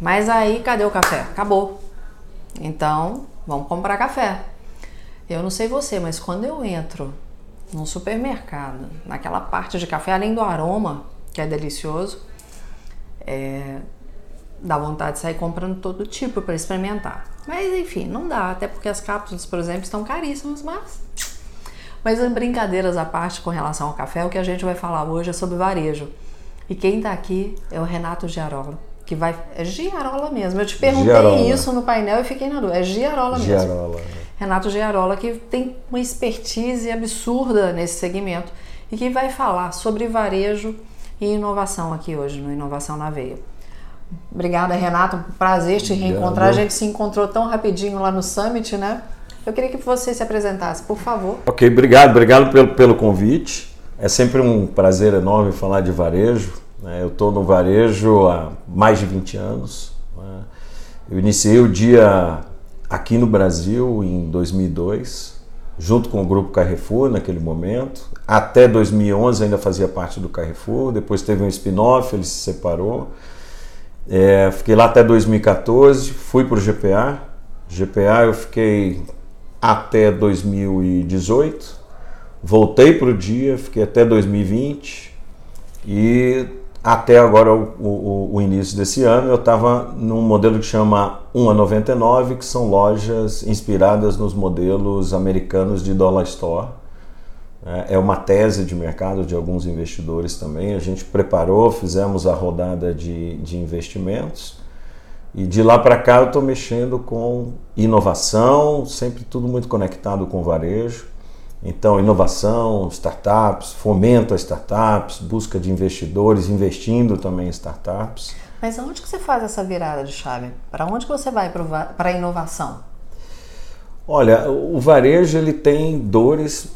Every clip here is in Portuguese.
mas aí cadê o café? Acabou. Então, vamos comprar café. Eu não sei você, mas quando eu entro num supermercado, naquela parte de café, além do aroma, que é delicioso, é, dá vontade de sair comprando todo tipo para experimentar. Mas enfim, não dá, até porque as cápsulas, por exemplo, estão caríssimas, mas. Mas brincadeiras à parte com relação ao café, o que a gente vai falar hoje é sobre varejo. E quem está aqui é o Renato Giarola, que vai. É Giarola mesmo. Eu te perguntei Giarola. isso no painel e fiquei na dúvida. É Giarola mesmo. Giarola. Renato Giarola, que tem uma expertise absurda nesse segmento e que vai falar sobre varejo e inovação aqui hoje no Inovação na Veia. Obrigada, Renato. Prazer te Obrigado. reencontrar. A gente se encontrou tão rapidinho lá no Summit, né? Eu queria que você se apresentasse, por favor. Ok, obrigado. Obrigado pelo, pelo convite. É sempre um prazer enorme falar de varejo. Né? Eu estou no varejo há mais de 20 anos. Né? Eu iniciei o dia aqui no Brasil em 2002, junto com o grupo Carrefour naquele momento. Até 2011 ainda fazia parte do Carrefour, depois teve um spin-off, ele se separou. É, fiquei lá até 2014, fui para o GPA. GPA eu fiquei até 2018, voltei para o dia, fiquei até 2020 e até agora o, o, o, início desse ano eu estava num modelo que chama 1 a 99, que são lojas inspiradas nos modelos americanos de dollar store. É, é uma tese de mercado de alguns investidores também. A gente preparou, fizemos a rodada de, de investimentos e de lá para cá eu estou mexendo com inovação, sempre tudo muito conectado com varejo. Então, inovação, startups, fomento a startups, busca de investidores, investindo também em startups. Mas aonde que você faz essa virada de chave? Para onde que você vai para a inovação? Olha, o varejo ele tem dores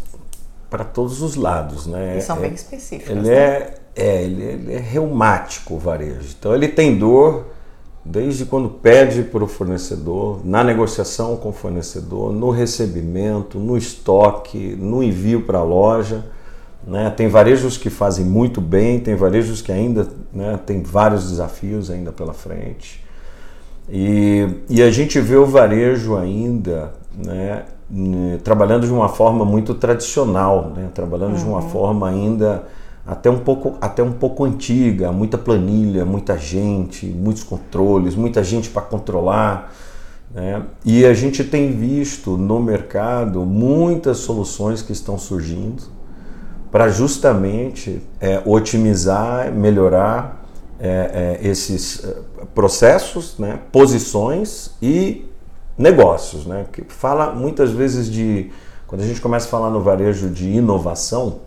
para todos os lados, né? E são é, bem específicas. Ele né? é, é, ele, ele é reumático o varejo. Então ele tem dor desde quando pede para o fornecedor, na negociação com o fornecedor, no recebimento, no estoque, no envio para a loja. Né? Tem varejos que fazem muito bem, tem varejos que ainda né, tem vários desafios ainda pela frente. E, e a gente vê o varejo ainda né, trabalhando de uma forma muito tradicional, né? trabalhando uhum. de uma uhum. forma ainda até um pouco até um pouco antiga, muita planilha, muita gente, muitos controles, muita gente para controlar. Né? E a gente tem visto no mercado muitas soluções que estão surgindo para justamente é, otimizar, melhorar é, é, esses é, processos, né? posições e negócios. Né? Que fala muitas vezes de. Quando a gente começa a falar no varejo de inovação,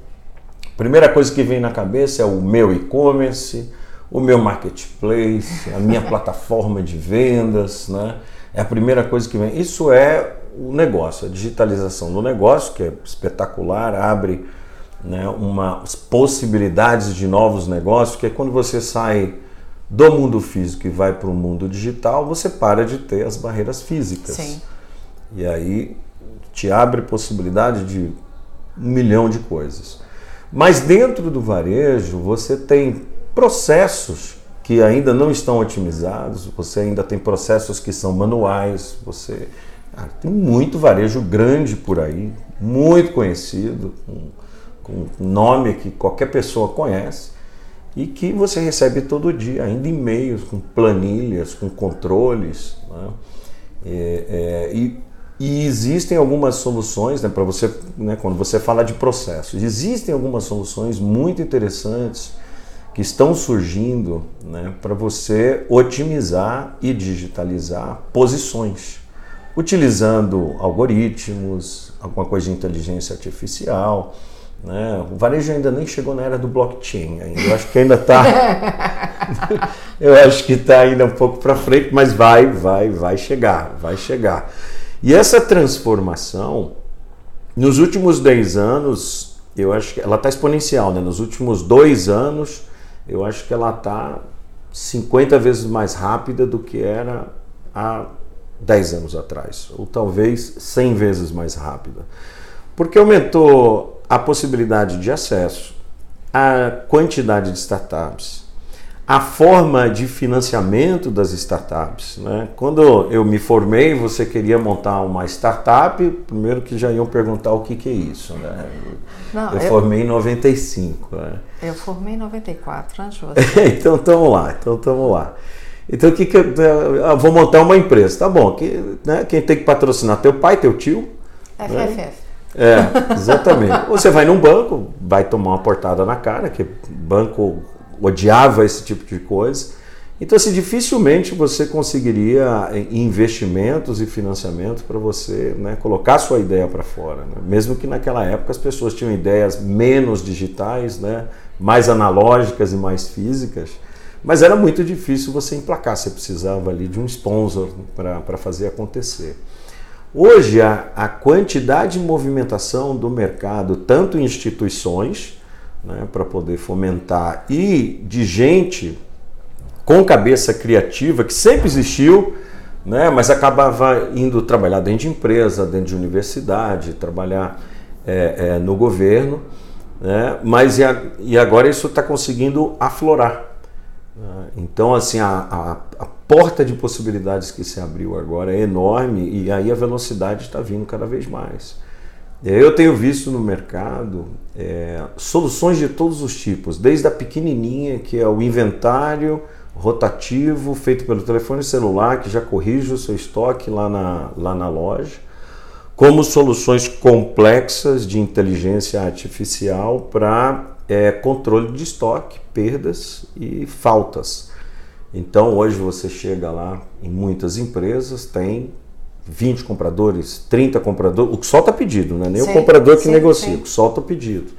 Primeira coisa que vem na cabeça é o meu e-commerce, o meu marketplace, a minha plataforma de vendas, né? É a primeira coisa que vem. Isso é o negócio, a digitalização do negócio, que é espetacular, abre né, umas possibilidades de novos negócios, que é quando você sai do mundo físico e vai para o mundo digital, você para de ter as barreiras físicas. Sim. E aí te abre possibilidade de um milhão de coisas. Mas dentro do varejo, você tem processos que ainda não estão otimizados, você ainda tem processos que são manuais, você ah, tem muito varejo grande por aí, muito conhecido, com, com nome que qualquer pessoa conhece e que você recebe todo dia, ainda e-mails com planilhas, com controles. Né? É, é, e e existem algumas soluções, né, para você, né, quando você fala de processos, existem algumas soluções muito interessantes que estão surgindo né, para você otimizar e digitalizar posições, utilizando algoritmos, alguma coisa de inteligência artificial. Né? O varejo ainda nem chegou na era do blockchain, ainda. eu acho que ainda está Eu acho que está ainda um pouco para frente, mas vai, vai, vai chegar, vai chegar. E essa transformação, nos últimos 10 anos, eu acho que ela está exponencial, né? Nos últimos dois anos, eu acho que ela está 50 vezes mais rápida do que era há 10 anos atrás, ou talvez 100 vezes mais rápida. Porque aumentou a possibilidade de acesso, a quantidade de startups, a forma de financiamento das startups. Né? Quando eu me formei, você queria montar uma startup, primeiro que já iam perguntar o que, que é isso. Né? Não, eu, eu, formei em 95. Né? Eu formei em 94, antes de você. então estamos lá, então estamos lá. Então o que, que eu, vou montar uma empresa, tá bom? Que, né, quem tem que patrocinar? Teu pai, teu tio? FFF. Né? É, exatamente. Você vai num banco, vai tomar uma portada na cara, que banco odiava esse tipo de coisa. Então, assim, dificilmente você conseguiria eh, investimentos e financiamento para você né, colocar sua ideia para fora. Né? Mesmo que naquela época as pessoas tinham ideias menos digitais, né, mais analógicas e mais físicas, mas era muito difícil você emplacar, você precisava ali de um sponsor para fazer acontecer. Hoje, a, a quantidade de movimentação do mercado, tanto em instituições, né, para poder fomentar, e de gente com cabeça criativa que sempre existiu, né, mas acabava indo trabalhar dentro de empresa, dentro de universidade, trabalhar é, é, no governo, né, mas e, a, e agora isso está conseguindo aflorar. Né. Então, assim, a, a, a, porta de possibilidades que se abriu agora é enorme e aí a velocidade está vindo cada vez mais. Eu tenho visto no mercado é, soluções de todos os tipos, desde a pequenininha, que é o inventário rotativo feito pelo telefone celular, que já corrige o seu estoque lá na, lá na loja, como soluções complexas de inteligência artificial para é, controle de estoque, perdas e faltas. Então hoje você chega lá em muitas empresas, tem 20 compradores, 30 compradores, o que solta pedido, não é nem sim, o comprador que sim, negocia, sim. o que solta pedido.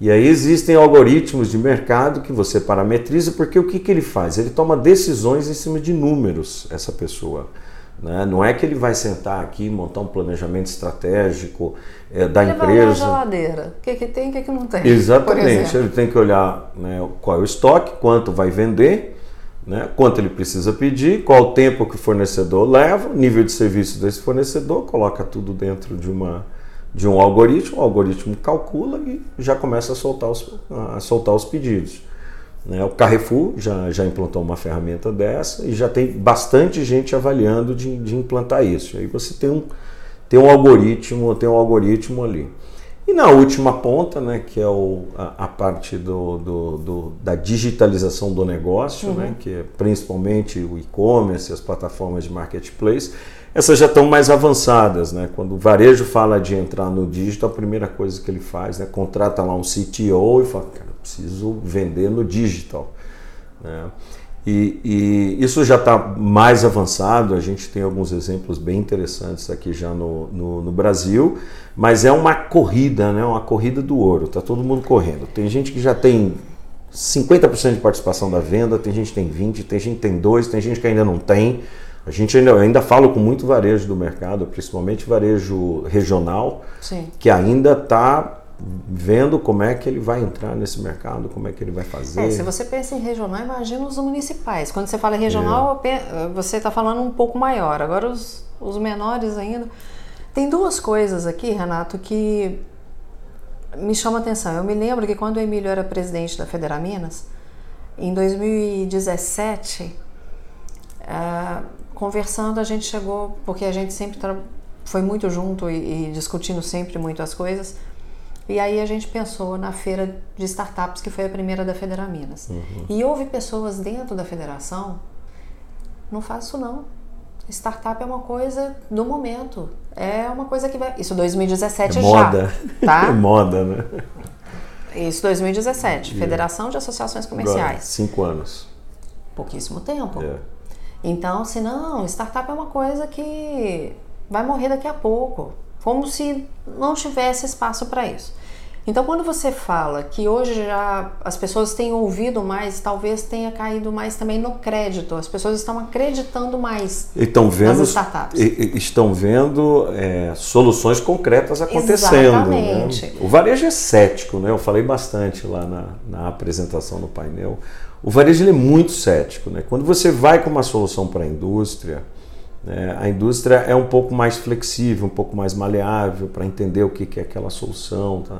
E aí existem algoritmos de mercado que você parametriza, porque o que, que ele faz? Ele toma decisões em cima de números, essa pessoa. Né? Não é que ele vai sentar aqui e montar um planejamento estratégico é, da ele empresa. A geladeira. O que, que tem e o que, que não tem. Exatamente. Ele tem que olhar né, qual é o estoque, quanto vai vender né? Quanto ele precisa pedir, qual o tempo que o fornecedor leva, nível de serviço desse fornecedor, coloca tudo dentro de, uma, de um algoritmo, o algoritmo calcula e já começa a soltar os, a soltar os pedidos. Né? O Carrefour já, já implantou uma ferramenta dessa e já tem bastante gente avaliando de, de implantar isso. Aí você tem um, tem um algoritmo, tem um algoritmo ali. E na última ponta, né, que é o, a, a parte do, do, do, da digitalização do negócio, uhum. né, que é principalmente o e-commerce, as plataformas de marketplace, essas já estão mais avançadas. Né? Quando o varejo fala de entrar no digital, a primeira coisa que ele faz, né, contrata lá um CTO e fala, cara, preciso vender no digital. Né? E, e, isso já está mais avançado, a gente tem alguns exemplos bem interessantes aqui já no, no, no, Brasil, mas é uma corrida, né? uma corrida do ouro, está todo mundo correndo. Tem gente que já tem 50% de participação da venda, tem gente que tem 20%, tem gente que tem 2%, tem gente que ainda não tem. A gente ainda, ainda fala com muito varejo do mercado, principalmente varejo regional, Sim. que ainda está vendo como é que ele vai entrar nesse mercado, como é que ele vai fazer. É, se você pensa em regional, imagina os municipais. Quando você fala regional, é. você está falando um pouco maior. Agora os, os menores ainda. Tem duas coisas aqui, Renato, que me chamam a atenção. Eu me lembro que quando o Emílio era presidente da Federa Minas, em 2017, uh, eh, conversando, a gente chegou, porque a gente sempre foi muito junto e, e discutindo sempre muito as coisas, e aí a gente pensou na feira de startups, que foi a primeira da Federa Minas. Uhum. E houve pessoas dentro da federação, não isso não. Startup é uma coisa do momento. É uma coisa que vai. Isso 2017 é moda. já. Tá? É moda, né? Isso 2017. Yeah. Federação de Associações Comerciais. Agora, cinco anos. Pouquíssimo tempo. Yeah. Então, se não, startup é uma coisa que vai morrer daqui a pouco como se não tivesse espaço para isso. Então, quando você fala que hoje já as pessoas têm ouvido mais, talvez tenha caído mais também no crédito. As pessoas estão acreditando mais estão vendo, nas startups. Estão vendo é, soluções concretas acontecendo. Né? Exatamente. Né? O varejo é cético, né? Eu falei bastante lá na, na apresentação no painel. O varejo ele é muito cético. Né? Quando você vai com uma solução para a indústria, né, a indústria é um pouco mais flexível, um pouco mais maleável para entender o que, que é aquela solução. Tá?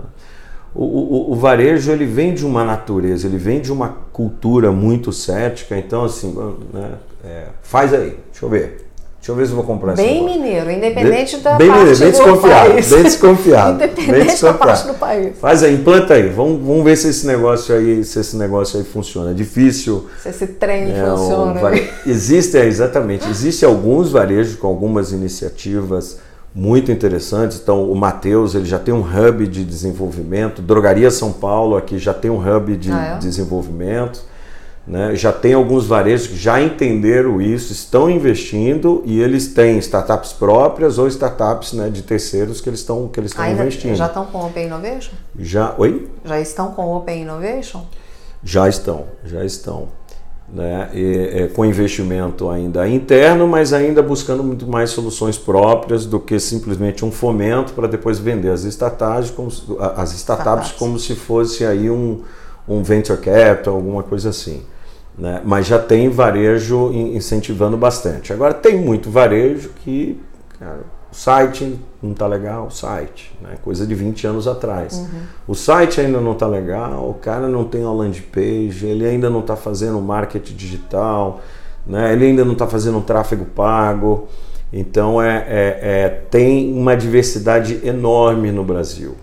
O, o, o, varejo ele vem de uma natureza, ele vem de uma cultura muito cética, então assim, né, é, faz aí, deixa eu ver. Deixa eu ver se eu vou comprar Bem mineiro, independente da bem parte mineiro, bem do desconfiado, país. bem desconfiado. independente bem da desconfiado. parte do país. Faz aí, implanta aí. Vamos, vamos ver se esse negócio aí, se esse negócio aí funciona. É difícil. Se esse trem É, funciona. um vare- Existe, é, exatamente. Existem alguns varejos com algumas iniciativas muito interessantes. Então, o Matheus ele já tem um hub de desenvolvimento. Drogaria São Paulo aqui já tem um hub de Ah, é? desenvolvimento. Né? Já tem alguns varejos que já entenderam isso, estão investindo e eles têm startups próprias ou startups né, de terceiros que eles estão que eles estão investindo. já estão com Open Innovation? Já, oi? Já estão com Open Innovation? Já estão, já estão. Né? E, é, com investimento ainda interno, mas ainda buscando muito mais soluções próprias do que simplesmente um fomento para depois vender as startups como, as startups Startups. como se fosse aí um, um venture capital, alguma coisa assim. Né? Mas já tem varejo in- incentivando bastante. Agora tem muito varejo que cara, o site não está legal, o site, né? coisa de 20 anos atrás. O site ainda não está legal, o cara não tem uma landing page, ele ainda não está fazendo marketing digital, né? ele ainda não está fazendo tráfego pago. Então é, é- é- tem uma diversidade enorme no Brasil.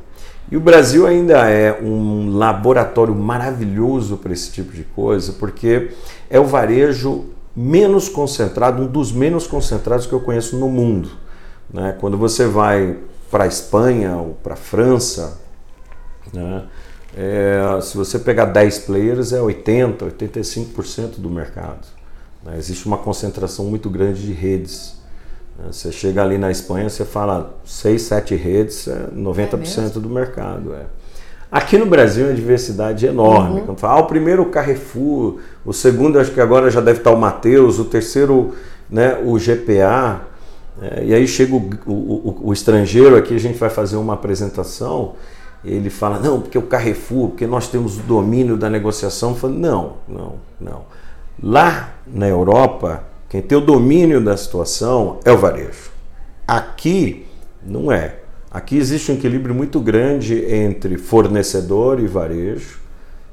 E o Brasil ainda é um laboratório maravilhoso para esse tipo de coisa, porque é o varejo menos concentrado, um dos menos concentrados que eu conheço no mundo. né? Quando você vai para a Espanha ou para a França, né? É, se você pegar 10 players, é 80%, 85% do mercado. né? Existe uma concentração muito grande de redes. Né? Você chega ali na Espanha, você fala 6, 7 redes, é 90% do mercado. É. Aqui no Brasil a diversidade é enorme. Quando fala, ah, o primeiro o Carrefour, o segundo acho que agora já deve estar o Mateus, o terceiro né, o GPA. é, e aí chega o, o- o- o estrangeiro aqui, a gente vai fazer uma apresentação, ele fala, não, porque o Carrefour, porque nós temos o domínio da negociação. Eu falo, não, não, não. Lá na Europa, quem tem o domínio da situação é o varejo. Aqui não é. Aqui existe um equilíbrio muito grande entre fornecedor e varejo,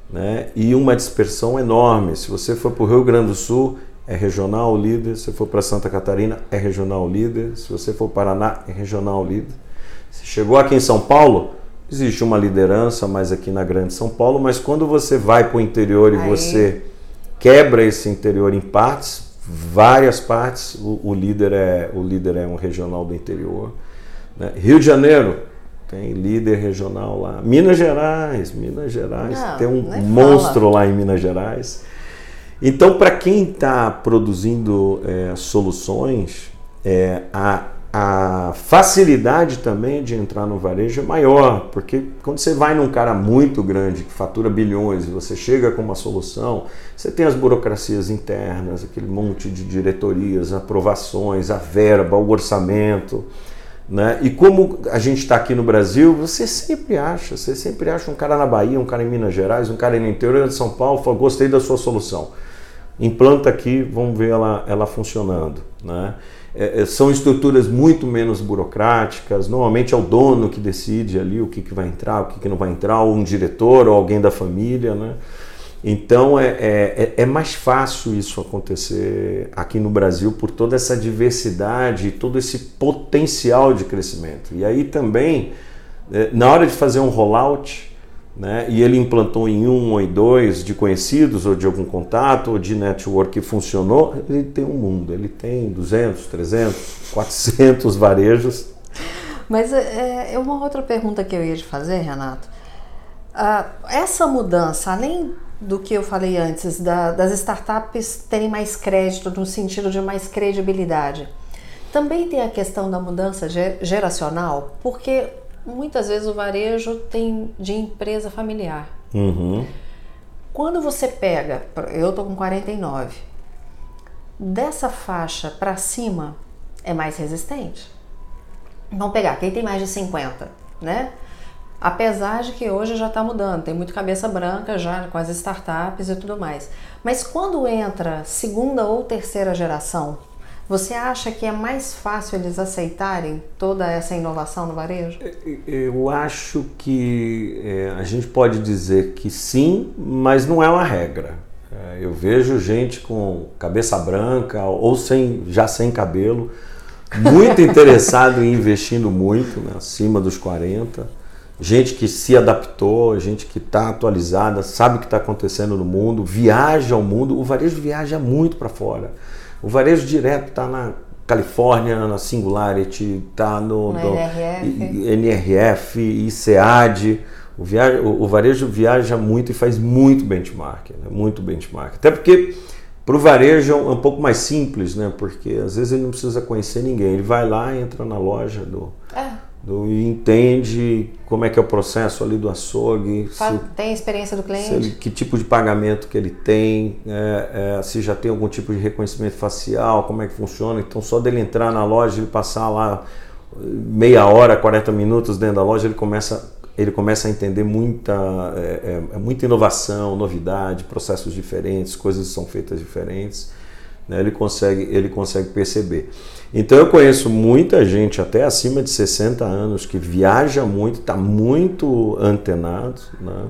né? E uma dispersão enorme. Se você for para o Rio Grande do Sul, é regional líder. Se for para Santa Catarina, é regional líder. Se você for para Paraná, é regional líder. Se chegou aqui em São Paulo, existe uma liderança mais aqui na Grande São Paulo, mas quando você vai para o interior e Aí- você quebra esse interior em partes, várias partes, o, o líder é o líder é um regional do interior. né? Rio de Janeiro tem líder regional lá. Minas Gerais, Minas Gerais Não, tem um monstro lá em Minas Gerais. Então, para quem está produzindo é, soluções, é, a, a facilidade também de entrar no varejo é maior, porque quando você vai num cara muito grande que fatura bilhões e você chega com uma solução, você tem as burocracias internas, aquele monte de diretorias, aprovações, a verba, o orçamento. Né? E como a gente está aqui no Brasil, você sempre acha, você sempre acha um cara na Bahia, um cara em Minas Gerais, um cara no interior de São Paulo, fala, gostei da sua solução. Implanta aqui, vamos ver ela, ela funcionando. Né? É, é, são estruturas muito menos burocráticas, normalmente é o dono que decide ali o que, que vai entrar, o que, que não vai entrar, ou um diretor, ou alguém da família. Né? Então é, é, é mais fácil isso acontecer aqui no Brasil por toda essa diversidade, todo esse potencial de crescimento. E aí também, é, na hora de fazer um rollout, né, e ele implantou em um ou em dois de conhecidos ou de algum contato ou de network que funcionou, ele tem um mundo, ele tem 200, 300, 400 varejos. Mas é, é uma outra pergunta que eu ia te fazer, Renato. Ah, essa mudança, além do que eu falei antes, da- das startups terem mais crédito no sentido de mais credibilidade, também tem a questão da mudança ge- geracional, porque muitas vezes o varejo tem de empresa familiar. Uhum. Quando você pega, eu tô com 49, dessa faixa para cima é mais resistente. Vamos pegar quem tem mais de 50, né? Apesar de que hoje já está mudando, tem muito cabeça branca já com as startups e tudo mais. Mas quando entra segunda ou terceira geração, você acha que é mais fácil eles aceitarem toda essa inovação no varejo? Eu acho que é, a gente pode dizer que sim, mas não é uma regra. É, eu vejo gente com cabeça branca ou sem, já sem cabelo, muito interessado em investindo muito, né, acima dos 40. Gente que se adaptou, gente que está atualizada, sabe o que está acontecendo no mundo, viaja ao mundo. O varejo viaja muito para fora. O varejo direto está na Califórnia, na Singularity, está no, no, no NRF. NRF, ICEAD. O, via, o, o, varejo viaja muito e faz muito benchmark, né? muito benchmark. Até porque para o varejo é um, é um, pouco mais simples, né? Porque às vezes ele não precisa conhecer ninguém. Ele vai lá, entra na loja do, É. do e entende como é que é o processo ali do açougue. Se- Tem a experiência do cliente? ele- que tipo de pagamento que ele tem, é, é, se já tem algum tipo de reconhecimento facial, como é que funciona. Então, só dele entrar na loja, ele passar lá eh, meia hora, 40 minutos dentro da loja, ele começa, ele começa a entender muita, é, é, é muita inovação, novidade, processos diferentes, coisas que são feitas diferentes. né? Ele, consegue, ele consegue perceber. Então, eu conheço muita gente, até acima de 60 anos, que viaja muito, está muito antenado, né?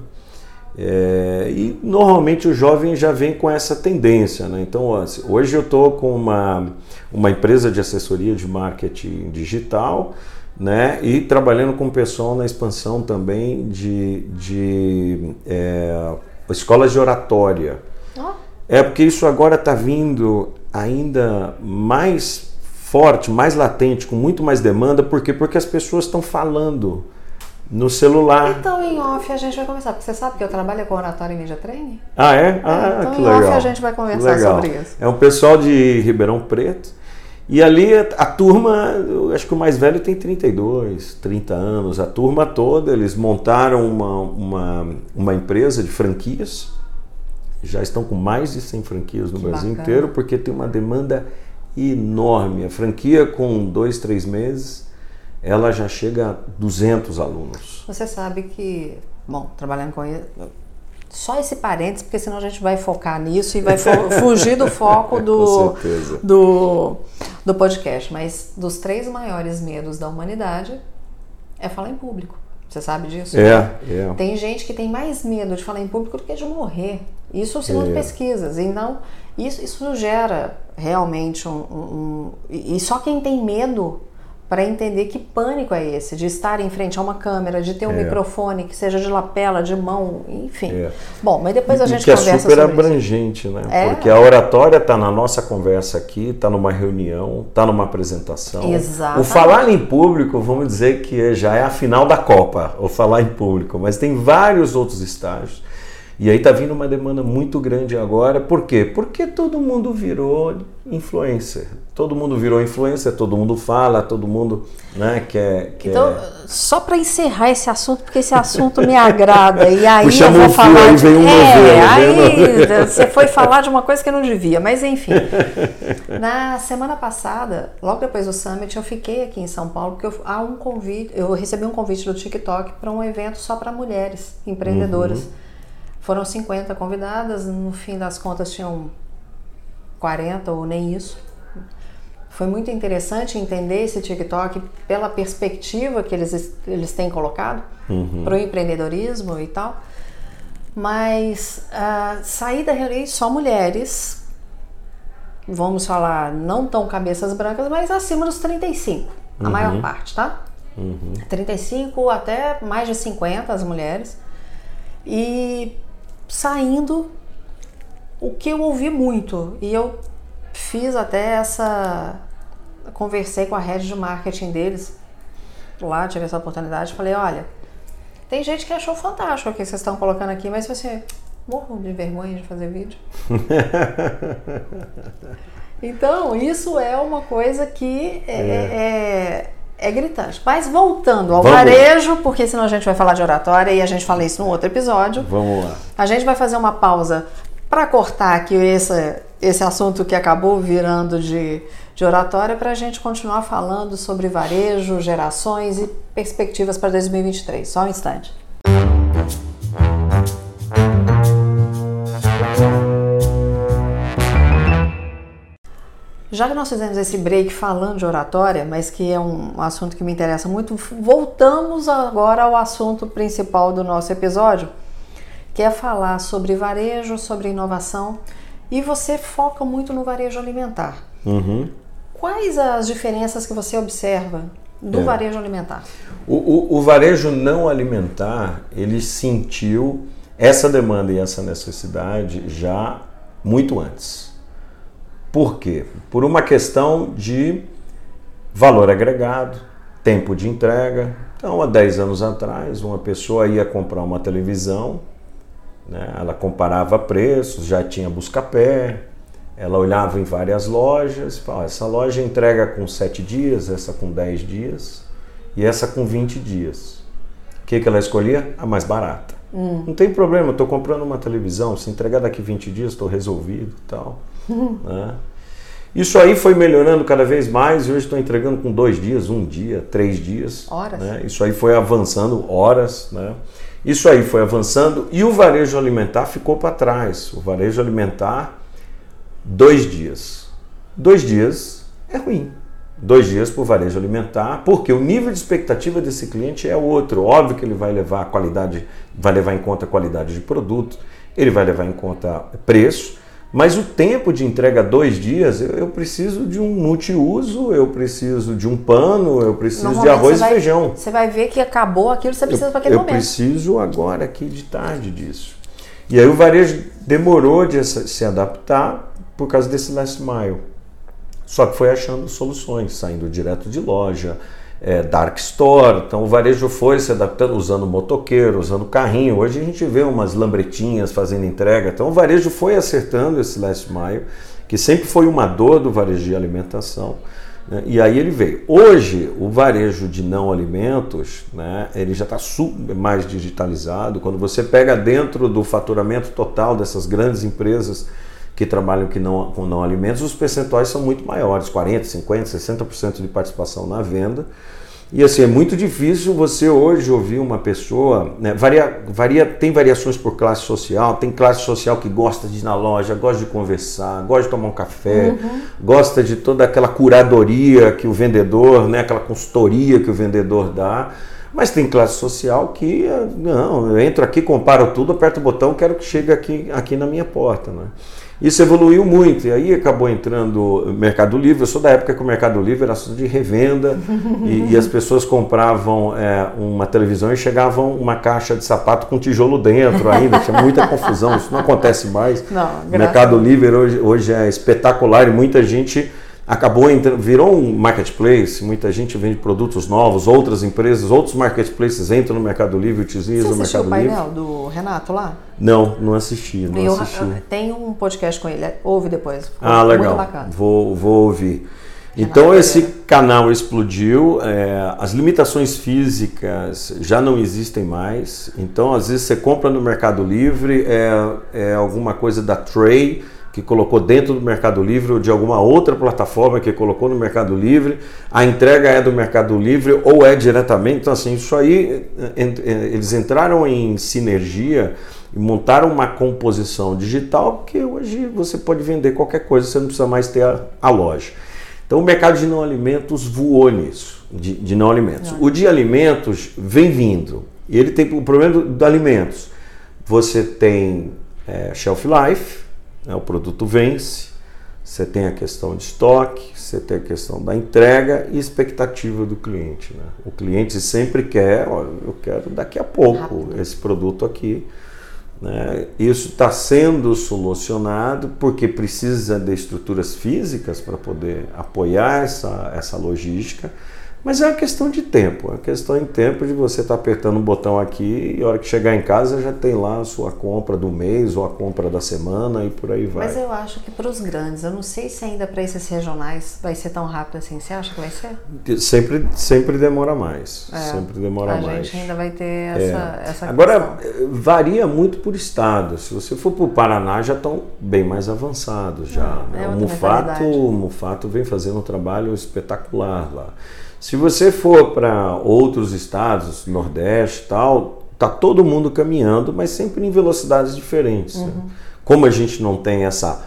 É, e normalmente o jovem já vem com essa tendência. Né? Então, hoje eu estou com uma, uma empresa de assessoria de marketing digital né? e trabalhando com o pessoal na expansão também de, de é, escolas de oratória. Ó, É porque isso agora está vindo ainda mais forte, mais latente, com muito mais demanda. Por quê? Porque as pessoas estão falando no celular. Então, em off a gente vai conversar, porque você sabe que eu trabalho com oratório e media training? Ah, é? Ah, então que em off legal. a gente vai conversar legal. sobre isso. É um pessoal de Ribeirão Preto. E ali a, a turma, eu acho que o mais velho tem 32, 30 anos. A turma toda, eles montaram uma, uma, uma empresa de franquias. Já estão com mais de 100 franquias no Que Brasil bacana. inteiro, porque tem uma demanda enorme. A franquia, com dois, três meses, ela já chega a 200 alunos. Você sabe que, bom, trabalhando com isso, só esse parênteses, porque senão a gente vai focar nisso e vai fugir do foco do, do, do podcast. Mas dos três maiores medos da humanidade é falar em público. Você sabe disso? É, é. Tem gente que tem mais medo de falar em público do que de morrer. Isso segundo É. pesquisas. Então, isso, isso gera realmente um, um- um- E só quem tem medo para entender que pânico é esse, de estar em frente a uma câmera, de ter um É. microfone que seja de lapela, de mão, enfim. É. Bom, mas depois a E gente que é conversa super sobre isso. abrangente, né? É. Porque a oratória está na nossa conversa aqui, está numa reunião, está numa apresentação. Exatamente. O falar em público, vamos dizer que já é a final da Copa, o falar em público, mas tem vários outros estágios. E aí está vindo uma demanda muito grande agora. Por quê? Porque todo mundo virou influencer. Todo mundo virou influencer, todo mundo fala, todo mundo né, quer, quer... Então, só para encerrar esse assunto, porque esse assunto me agrada. E aí Puxamos eu vou fio, falar aí de. vem um é, novelo, um aí você foi falar de uma coisa que não devia, mas enfim. Na semana passada, logo depois do Summit, eu fiquei aqui em São Paulo, porque eu, há um convite, eu recebi um convite do TikTok para um evento só para mulheres empreendedoras. Foram 50 convidadas, no fim das contas tinham 40 ou nem isso. Foi muito interessante entender esse TikTok pela perspectiva que eles, eles têm colocado para o empreendedorismo e tal. Mas ah, sair da reunião só mulheres, vamos falar, não tão cabeças brancas, mas acima dos 35, a maior parte, tá? 35 até mais de 50 as mulheres. E saindo o que eu ouvi muito. E eu fiz até essa conversei com a rede de marketing deles lá tive essa oportunidade falei olha tem gente que achou fantástico o que vocês estão colocando aqui mas você morro de vergonha de fazer vídeo. Então isso é uma coisa que é, é- É gritante. Mas voltando ao Vamos varejo, porque senão a gente vai falar de oratória e a gente fala isso no outro episódio. Vamos lá. A gente vai fazer uma pausa para cortar aqui esse, esse assunto que acabou virando de, de oratória para a gente continuar falando sobre varejo, gerações e perspectivas para 2023. Só um instante. Já que nós fizemos esse break falando de oratória, mas que é um assunto que me interessa muito, voltamos agora ao assunto principal do nosso episódio, que é falar sobre varejo, sobre inovação, e você foca muito no varejo alimentar. Uhum. Quais as diferenças que você observa do É. varejo alimentar? O, o- o varejo não alimentar, ele sentiu essa demanda e essa necessidade já muito antes. Por quê? Por uma questão de valor agregado, tempo de entrega. Então, há 10 anos atrás, uma pessoa ia comprar uma televisão, né? ela comparava preços, já tinha busca-pé, ela olhava em várias lojas, e falava, essa loja entrega com 7 dias, essa com 10 dias e essa com 20 dias. O que, que ela escolhia? A mais barata. Não tem problema, estou comprando uma televisão, se entregar daqui 20 dias, estou resolvido e tal. né? Isso aí foi melhorando cada vez mais e hoje estou entregando com dois dias, um dia, três dias. Horas. né? Isso aí foi avançando horas. Né? Isso aí foi avançando e o varejo alimentar ficou para trás. O varejo alimentar, dois dias. Dois dias é ruim. Dois dias para o varejo alimentar, porque o nível de expectativa desse cliente é outro. Óbvio que ele vai levar a qualidade, vai levar em conta a qualidade de produto, ele vai levar em conta preço, mas o tempo de entrega dois dias, eu, eu preciso de um multiuso, eu preciso de um pano, eu preciso de arroz e vai- feijão. Você vai ver que acabou aquilo que você precisa para aquele eu momento. preciso agora aqui de tarde disso. E aí o varejo demorou de se se adaptar por causa desse last mile. Só que foi achando soluções, saindo direto de loja, é, dark store. Então o varejo foi se adaptando, usando motoqueiro, usando carrinho. Hoje a gente vê umas lambretinhas fazendo entrega. Então o varejo foi acertando esse last mile, que sempre foi uma dor do varejo de alimentação. né? E aí ele veio. Hoje, o varejo de não alimentos, né, ele já está mais digitalizado. Quando você pega dentro do faturamento total dessas grandes empresas que trabalham que não, com não alimentos, os percentuais são muito maiores, 40%, 50%, 60% de participação na venda. E assim, é muito difícil você hoje ouvir uma pessoa, né, varia, varia, tem variações por classe social, tem classe social que gosta de ir na loja, gosta de conversar, gosta de tomar um café, gosta de toda aquela curadoria que o vendedor, né, aquela consultoria que o vendedor dá. Mas tem classe social que, eh, não, eu entro aqui, comparo tudo, aperto o botão, quero que chegue aqui, aqui na minha porta. Né? Isso evoluiu muito, e aí acabou entrando o Mercado Livre. Eu sou da época que o Mercado Livre era assunto de revenda, e, e as pessoas compravam é, uma televisão e chegavam uma caixa de sapato com tijolo dentro ainda, tinha muita confusão, isso não acontece mais. Não, Mercado Livre hoje, hoje é espetacular e muita gente acabou entrando, virou um marketplace, muita gente vende produtos novos, outras empresas, outros marketplaces entram no Mercado Livre, Você utilizam o assistiu o Mercado Livre. painel do Renato lá? Não, não assisti, não Eu- assisti. tem um podcast com ele, ouve depois. Ah, legal. Vou, vou ouvir. Então esse canal explodiu, é, as limitações físicas já não existem mais. Então às vezes você compra no Mercado Livre é, é alguma coisa da Tray que colocou dentro do Mercado Livre ou de alguma outra plataforma que colocou no Mercado Livre. A entrega é do Mercado Livre ou é diretamente. Então assim isso aí é, é, eles entraram em sinergia e montaram uma composição digital que hoje você pode vender qualquer coisa, você não precisa mais ter a, a loja. Então o mercado de não alimentos voou nisso, de, de não alimentos. O de alimentos vem vindo. E ele tem o problema do, do alimentos. Você tem é, shelf life, né, o produto vence, você tem a questão de estoque, você tem a questão da entrega e expectativa do cliente. né? O cliente sempre quer, olha, eu quero daqui a pouco esse produto aqui. né? Isso está sendo solucionado porque precisa de estruturas físicas para poder apoiar essa, essa logística. Mas é uma questão de tempo, é uma questão de tempo de você estar tá apertando um botão aqui e a hora que chegar em casa já tem lá a sua compra do mês ou a compra da semana e por aí vai. Mas eu acho que para os grandes, eu não sei se ainda para esses regionais vai ser tão rápido assim. Você acha que vai ser? Sempre, sempre demora mais. É, sempre demora a mais. A gente ainda vai ter essa, é. essa Agora, varia muito por estado. Se você for para o Paraná, já estão bem mais avançados já. É, né? o, Mufato, o Mufato vem fazendo um trabalho espetacular lá. Se você for para outros estados, Nordeste tal, tá todo mundo caminhando, mas sempre em velocidades diferentes. Né? Uhum. Né? Como a gente não tem essa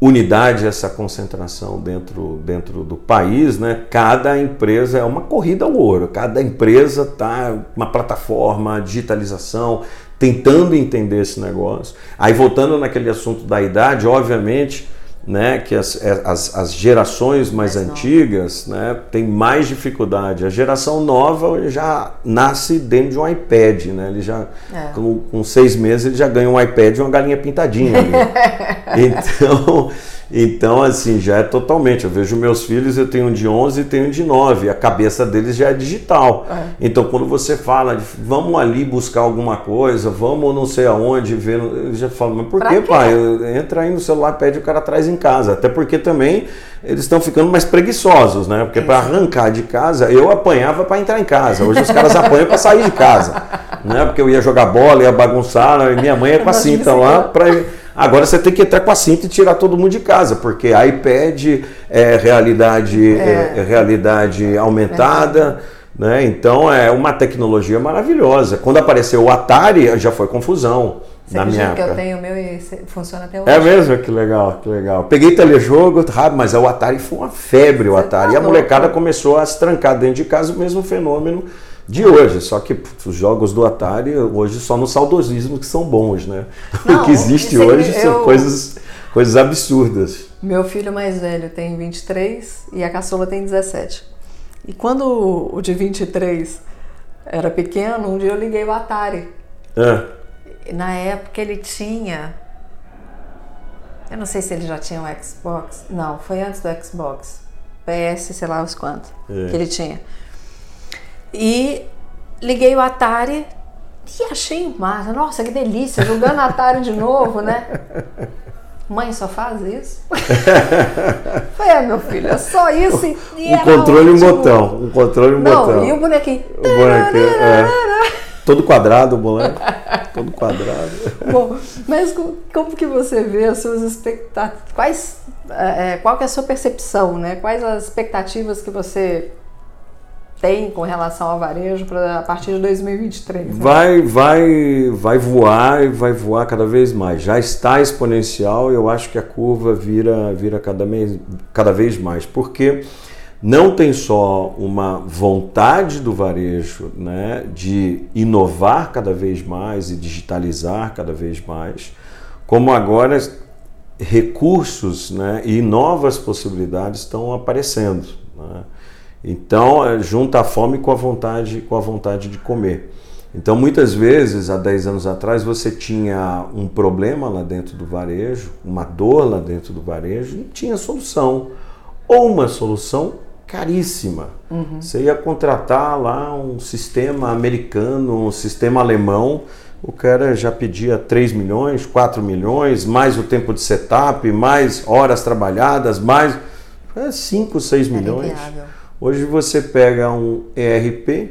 unidade, essa concentração dentro, dentro do país, né? Cada empresa é uma corrida ao ouro. Cada empresa está uma plataforma, digitalização, tentando entender esse negócio. Aí voltando naquele assunto da idade, obviamente né, que as, é, as, as gerações mais, mais antigas né, têm mais dificuldade. A geração nova já nasce dentro de um iPad, né? Ele já, é. com, com, seis meses, ele já ganha um iPad e uma galinha pintadinha. então, então, assim, já é totalmente. Eu vejo meus filhos, eu tenho um de 11 e tenho um de 9. A cabeça deles já é digital. É. Então, quando você fala de vamos ali buscar alguma coisa, vamos não sei aonde, ver, eles já falam, mas por que, pai? Entra aí no celular, pede o cara traz em casa. Até porque também eles estão ficando mais preguiçosos, né? Porque para arrancar de casa, eu apanhava para entrar em casa. Hoje os caras apanham para sair de casa. Né? Porque eu ia jogar bola, ia bagunçar, e minha mãe é com a cinta lá para Agora você tem que entrar com a cinta e tirar todo mundo de casa, porque iPad é realidade, é. É, é realidade aumentada. Né? Então é uma tecnologia maravilhosa. Quando apareceu o Atari, já foi confusão. Você na minha época. que eu tenho o meu e funciona até hoje. É mesmo? Que legal, que legal. Peguei telejogo, mas o Atari foi uma febre, o Você Atari. Tá e a molecada começou a se trancar dentro de casa, o mesmo fenômeno de hoje. Só que os jogos do Atari hoje só no saudosismo que são bons, né? Não, o que existe hoje eu... são coisas, coisas absurdas. Meu filho mais velho tem 23 e a caçula tem 17. E quando o de 23 era pequeno, um dia eu liguei o Atari. É. Na época ele tinha. Eu não sei se ele já tinha o Xbox. Não, foi antes do Xbox. PS, sei lá os quantos. É. Que ele tinha. E liguei o Atari e achei massa. Nossa, que delícia, jogando Atari de novo, né? Mãe, só faz isso? Foi, é, meu filho, é só isso e, e Um controle e um botão. Um controle e um Não, botão. E o bonequinho. O bonequinho, é. Todo quadrado o boneco. Todo quadrado. Bom, mas como que você vê as suas expectativas? Quais, é, é, qual que é a sua percepção, né? Quais as expectativas que você tem com relação ao varejo para a partir de 2023? Né? Vai, vai, vai voar e vai voar cada vez mais. Já está exponencial e eu acho que a curva vira, vira cada, mês, cada vez mais, porque não tem só uma vontade do varejo né, de inovar cada vez mais e digitalizar cada vez mais, como agora recursos né, e novas possibilidades estão aparecendo. Né? Então, é, junta a fome com a vontade, com a vontade de comer. Então, muitas vezes, há 10 anos atrás, você tinha um problema lá dentro do varejo, uma dor lá dentro do varejo, e tinha solução. Ou uma solução caríssima. Uhum. Você ia contratar lá um sistema americano, um sistema alemão, o cara já pedia 3 milhões, 4 milhões, mais o tempo de setup, mais horas trabalhadas, mais 5, é, 6 milhões. Hoje você pega um ERP,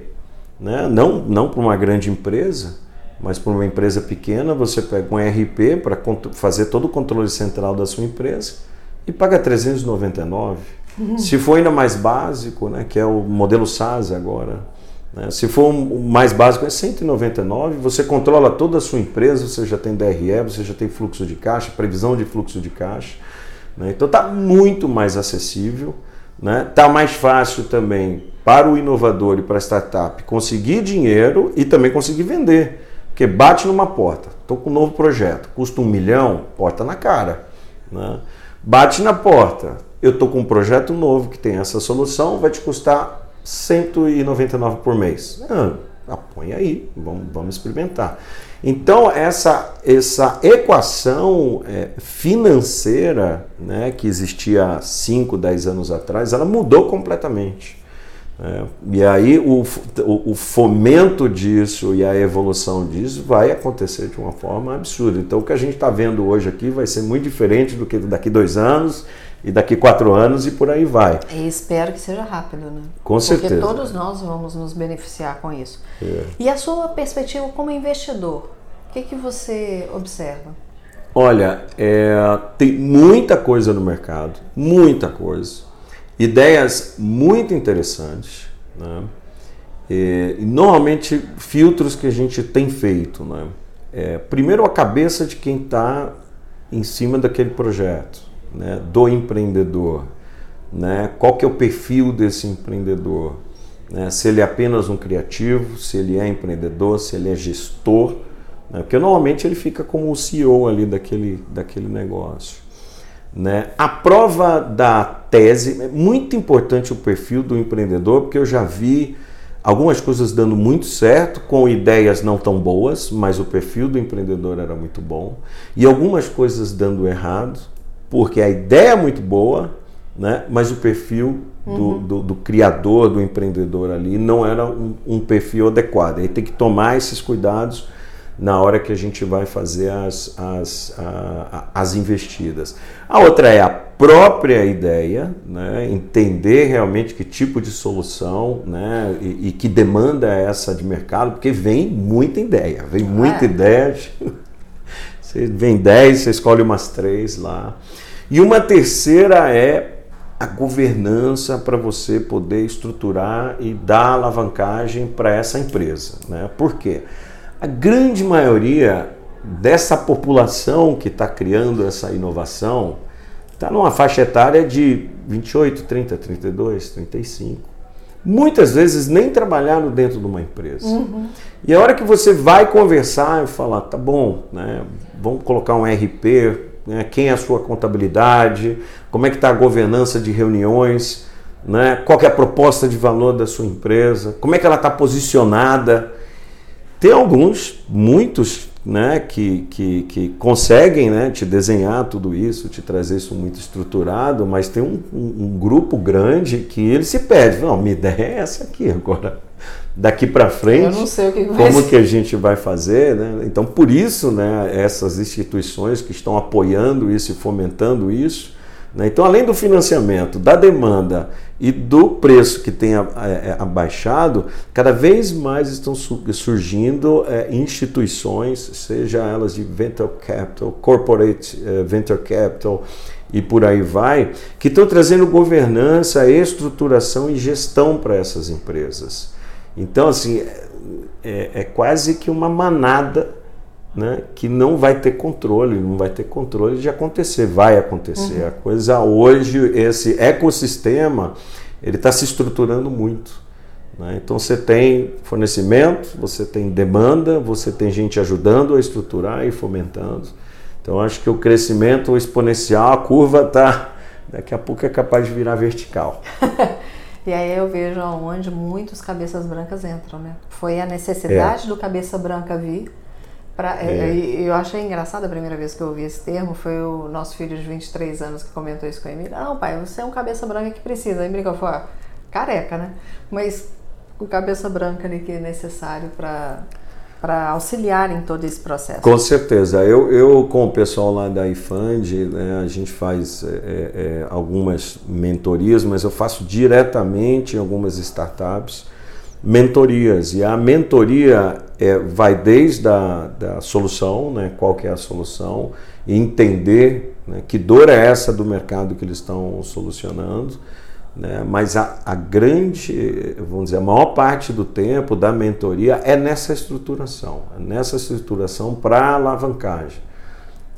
né? não, não para uma grande empresa, mas para uma empresa pequena, você pega um ERP para fazer todo o controle central da sua empresa e paga 399. Uhum. Se for ainda mais básico, né, que é o modelo SaaS agora, né, se for o mais básico é 199, você controla toda a sua empresa, você já tem DRE, você já tem fluxo de caixa, previsão de fluxo de caixa. Né, então está muito mais acessível. Né? Tá mais fácil também para o inovador e para a startup conseguir dinheiro e também conseguir vender. Porque bate numa porta, estou com um novo projeto, custa um milhão, porta na cara. Né? Bate na porta, eu estou com um projeto novo que tem essa solução, vai te custar 199 por mês. Ah, aí, vamos, vamos experimentar. Então, essa, essa equação é, financeira né, que existia há 5, 10 anos atrás, ela mudou completamente. É, e aí o, o, o, fomento disso e a evolução disso vai acontecer de uma forma absurda. Então o que a gente está vendo hoje aqui vai ser muito diferente do que daqui dois anos e daqui quatro anos e por aí vai. E espero que seja rápido, né? Com Porque certeza. Porque todos nós vamos nos beneficiar com isso. É. E a sua perspectiva como investidor, o que, que você observa? Olha, é, tem muita coisa no mercado, muita coisa ideias muito interessantes, né? E, normalmente filtros que a gente tem feito, né? É, primeiro a cabeça de quem está em cima daquele projeto, né? Do empreendedor, né? Qual que é o perfil desse empreendedor? Né? Se ele é apenas um criativo, se ele é empreendedor, se ele é gestor, né? porque normalmente ele fica como o CEO ali daquele, daquele negócio. Né? A prova da tese, é muito importante o perfil do empreendedor, porque eu já vi algumas coisas dando muito certo, com ideias não tão boas, mas o perfil do empreendedor era muito bom, e algumas coisas dando errado, porque a ideia é muito boa, né? mas o perfil do, uhum. do, do criador, do empreendedor ali, não era um, um perfil adequado. Aí tem que tomar esses cuidados na hora que a gente vai fazer as, as, a, as investidas. A outra é a própria ideia, né? entender realmente que tipo de solução né? e, e, que demanda é essa de mercado, porque vem muita ideia, vem muita é. ideia. Você vem 10, você escolhe umas três lá. E uma terceira é a governança para você poder estruturar e dar alavancagem para essa empresa. Né? Por quê? A grande maioria dessa população que está criando essa inovação está numa faixa etária de 28, 30, 32, 35. Muitas vezes nem trabalharam dentro de uma empresa. Uhum. E a hora que você vai conversar e falar, tá bom, né, vamos colocar um RP, né, quem é a sua contabilidade, como é que está a governança de reuniões, né, qual é a proposta de valor da sua empresa, como é que ela está posicionada? Tem alguns, muitos, né, que, que, que conseguem né, te desenhar tudo isso, te trazer isso muito estruturado, mas tem um, um, um grupo grande que ele se pede, não, minha ideia é essa aqui agora. Daqui para frente, que como que a gente vai fazer, né? Então, por isso, né, essas instituições que estão apoiando isso e fomentando isso, né? Então, além do financiamento, da demanda e do preço que tem é, abaixado, cada vez mais estão surgindo é, instituições, seja elas de venture capital, corporate é, venture capital e por aí vai, que estão trazendo governança, estruturação e gestão para essas empresas. Então, assim, é, é quase que uma manada né, que não vai ter controle, não vai ter controle de acontecer, vai acontecer. Uhum. A coisa hoje, esse ecossistema, ele está se estruturando muito. Né? Então você tem fornecimento, você tem demanda, você tem gente ajudando a estruturar e fomentando. Então acho que o crescimento exponencial, a curva está, daqui a pouco é capaz de virar vertical. E aí eu vejo onde muitos cabeças brancas entram, né? Foi a necessidade é. do cabeça branca vir Pra, é. é eu achei engraçado a primeira vez que eu ouvi esse termo, foi o nosso filho de 23 anos que comentou isso com a Emília. Não, pai, você é um cabeça branca que precisa. Aí brincou, foi careca, né? Mas o cabeça branca ali que é necessário para para auxiliar em todo esse processo. Com certeza. Eu, eu com o pessoal lá da IFAND, né, a gente faz é, é, algumas mentorias, mas eu faço diretamente em algumas startups mentorias. E a mentoria é, vai desde a da solução, né, qual que é a solução, entender né, que dor é essa do mercado que eles estão solucionando. Né, mas a, a grande, vamos dizer, a maior parte do tempo da mentoria é nessa estruturação, é nessa estruturação para alavancagem.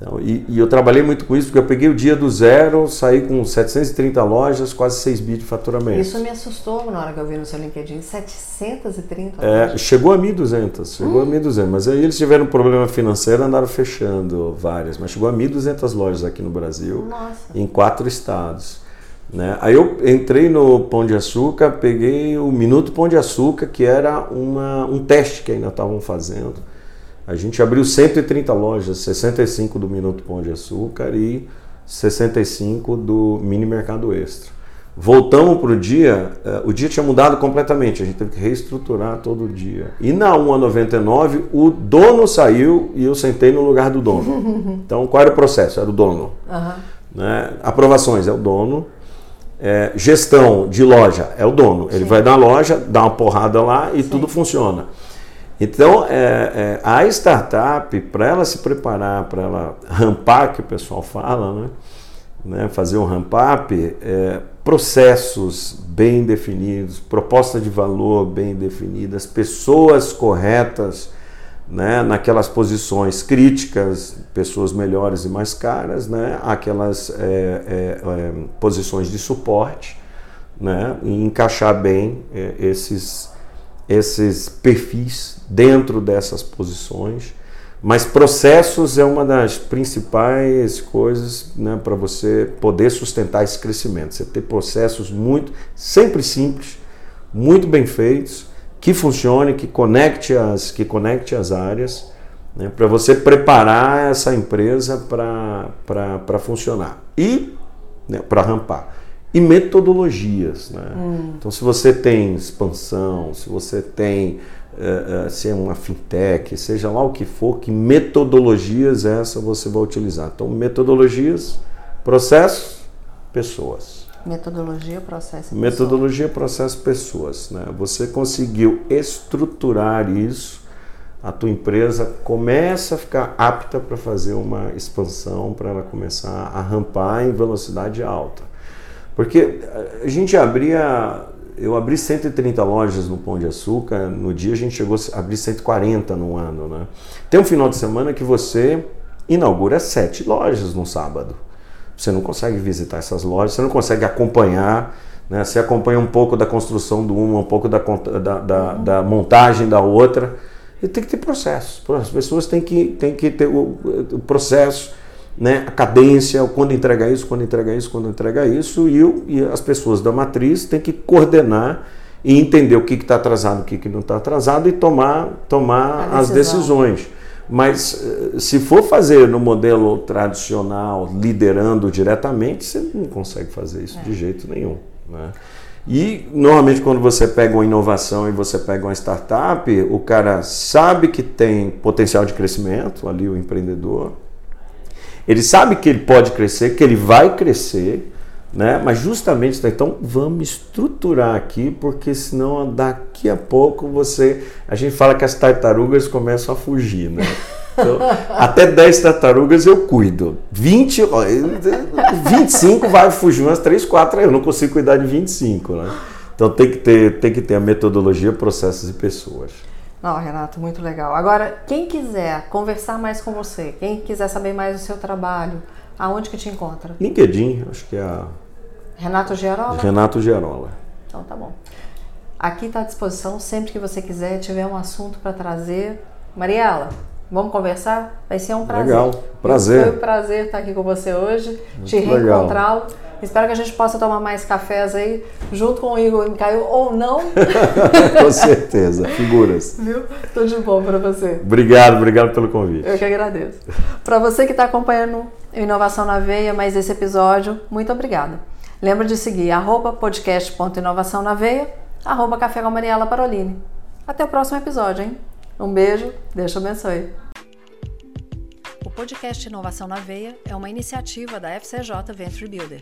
Então, e, e, eu trabalhei muito com isso, porque eu peguei o dia do zero, saí com 730 lojas, quase 6 bi de faturamento. Isso me assustou na hora que eu vi no seu LinkedIn, 730 é, lojas. Chegou a 1.200, chegou hum. a 1.200, mas aí eles tiveram um problema financeiro andaram fechando várias, mas chegou a 1.200 lojas aqui no Brasil, Nossa. em quatro estados. Né? Aí eu entrei no Pão de Açúcar, peguei o Minuto Pão de Açúcar, que era uma, um teste que ainda estavam fazendo a gente abriu 130 lojas, 65 do Minuto Pão de Açúcar e 65 do Mini Mercado Extra. Voltamos para o dia, uh, o dia tinha mudado completamente, a gente teve que reestruturar todo o dia. E na 1,99 o dono saiu e eu sentei no lugar do dono. Então qual era o processo? Era o dono. Uhum. Né? Aprovações é o dono. É, gestão de loja é o dono. Ele Sim. vai na loja, dá uma porrada lá e Sim. tudo funciona. Então, é, é, a startup, para ela se preparar, para ela rampar, que o pessoal fala, né? né? fazer um ramp-up, é, processos bem definidos, proposta de valor bem definidas, pessoas corretas, né, naquelas posições críticas, pessoas melhores e mais caras, né, aquelas é, é, é, posições de suporte, né, e encaixar bem é, esses, esses perfis dentro dessas posições. Mas processos é uma das principais coisas né, para você poder sustentar esse crescimento. Você ter processos muito, sempre simples, muito bem feitos, que funcione, que conecte as, que conecte as áreas, né, para você preparar essa empresa para funcionar e né, para rampar. E metodologias. Né? Hum. Então, se você tem expansão, se você tem uh, uh, se é uma fintech, seja lá o que for, que metodologias essa você vai utilizar. Então, metodologias, processos, pessoas. Metodologia, processo. Metodologia, processo, pessoas. Né? Você conseguiu estruturar isso, a tua empresa começa a ficar apta para fazer uma expansão, para ela começar a rampar em velocidade alta. Porque a gente abria, eu abri 130 lojas no Pão de Açúcar, no dia a gente chegou a abrir 140 no ano. Né? Tem um final de semana que você inaugura sete lojas no sábado. Você não consegue visitar essas lojas, você não consegue acompanhar. Né? Você acompanha um pouco da construção de uma, um pouco da, da, da, da montagem da outra. E tem que ter processo. As pessoas têm que, têm que ter o, o processo, né? a cadência, quando entrega isso, quando entrega isso, quando entrega isso, e, o, e as pessoas da matriz têm que coordenar e entender o que está atrasado, o que, que não está atrasado e tomar, tomar as decisões. Mas eh, se for fazer no modelo tradicional, liderando diretamente, você não consegue fazer isso é. de jeito nenhum. Né? E normalmente quando você pega uma inovação e você pega uma startup, o cara sabe que tem potencial de crescimento, ali o empreendedor. Ele sabe que ele pode crescer, que ele vai crescer, né? Mas justamente, então vamos estruturar aqui, porque senão daqui a pouco você. A gente fala que as tartarugas começam a fugir, né? Então, até 10 tartarugas eu cuido. 20, 25 vai fugir umas 3, 4, eu não consigo cuidar de 25, né? Então tem que ter, tem que ter a metodologia, processos e pessoas. Não, Renato, muito legal. Agora, quem quiser conversar mais com você, quem quiser saber mais do seu trabalho, aonde que te encontra? LinkedIn, acho que é a Renato Gerola? Renato Gerola. Então tá bom. Aqui está à disposição sempre que você quiser, tiver um assunto para trazer. Mariela, vamos conversar? Vai ser um prazer. Legal, prazer. Foi um prazer estar aqui com você hoje, Muito te reencontrá-lo. Espero que a gente possa tomar mais cafés aí, junto com o Igor e Caio, ou não. com certeza, figuras. Viu? Tudo de bom para você. Obrigado, obrigado pelo convite. Eu que agradeço. Para você que está acompanhando Inovação na Veia, mais esse episódio, muito obrigada. Lembra de seguir arroba podcast.inovação na veia, arroba Café com Mariela Paroline. Até o próximo episódio, hein? Um beijo, Deus te abençoe. O podcast Inovação na Veia é uma iniciativa da FCJ Venture Builder.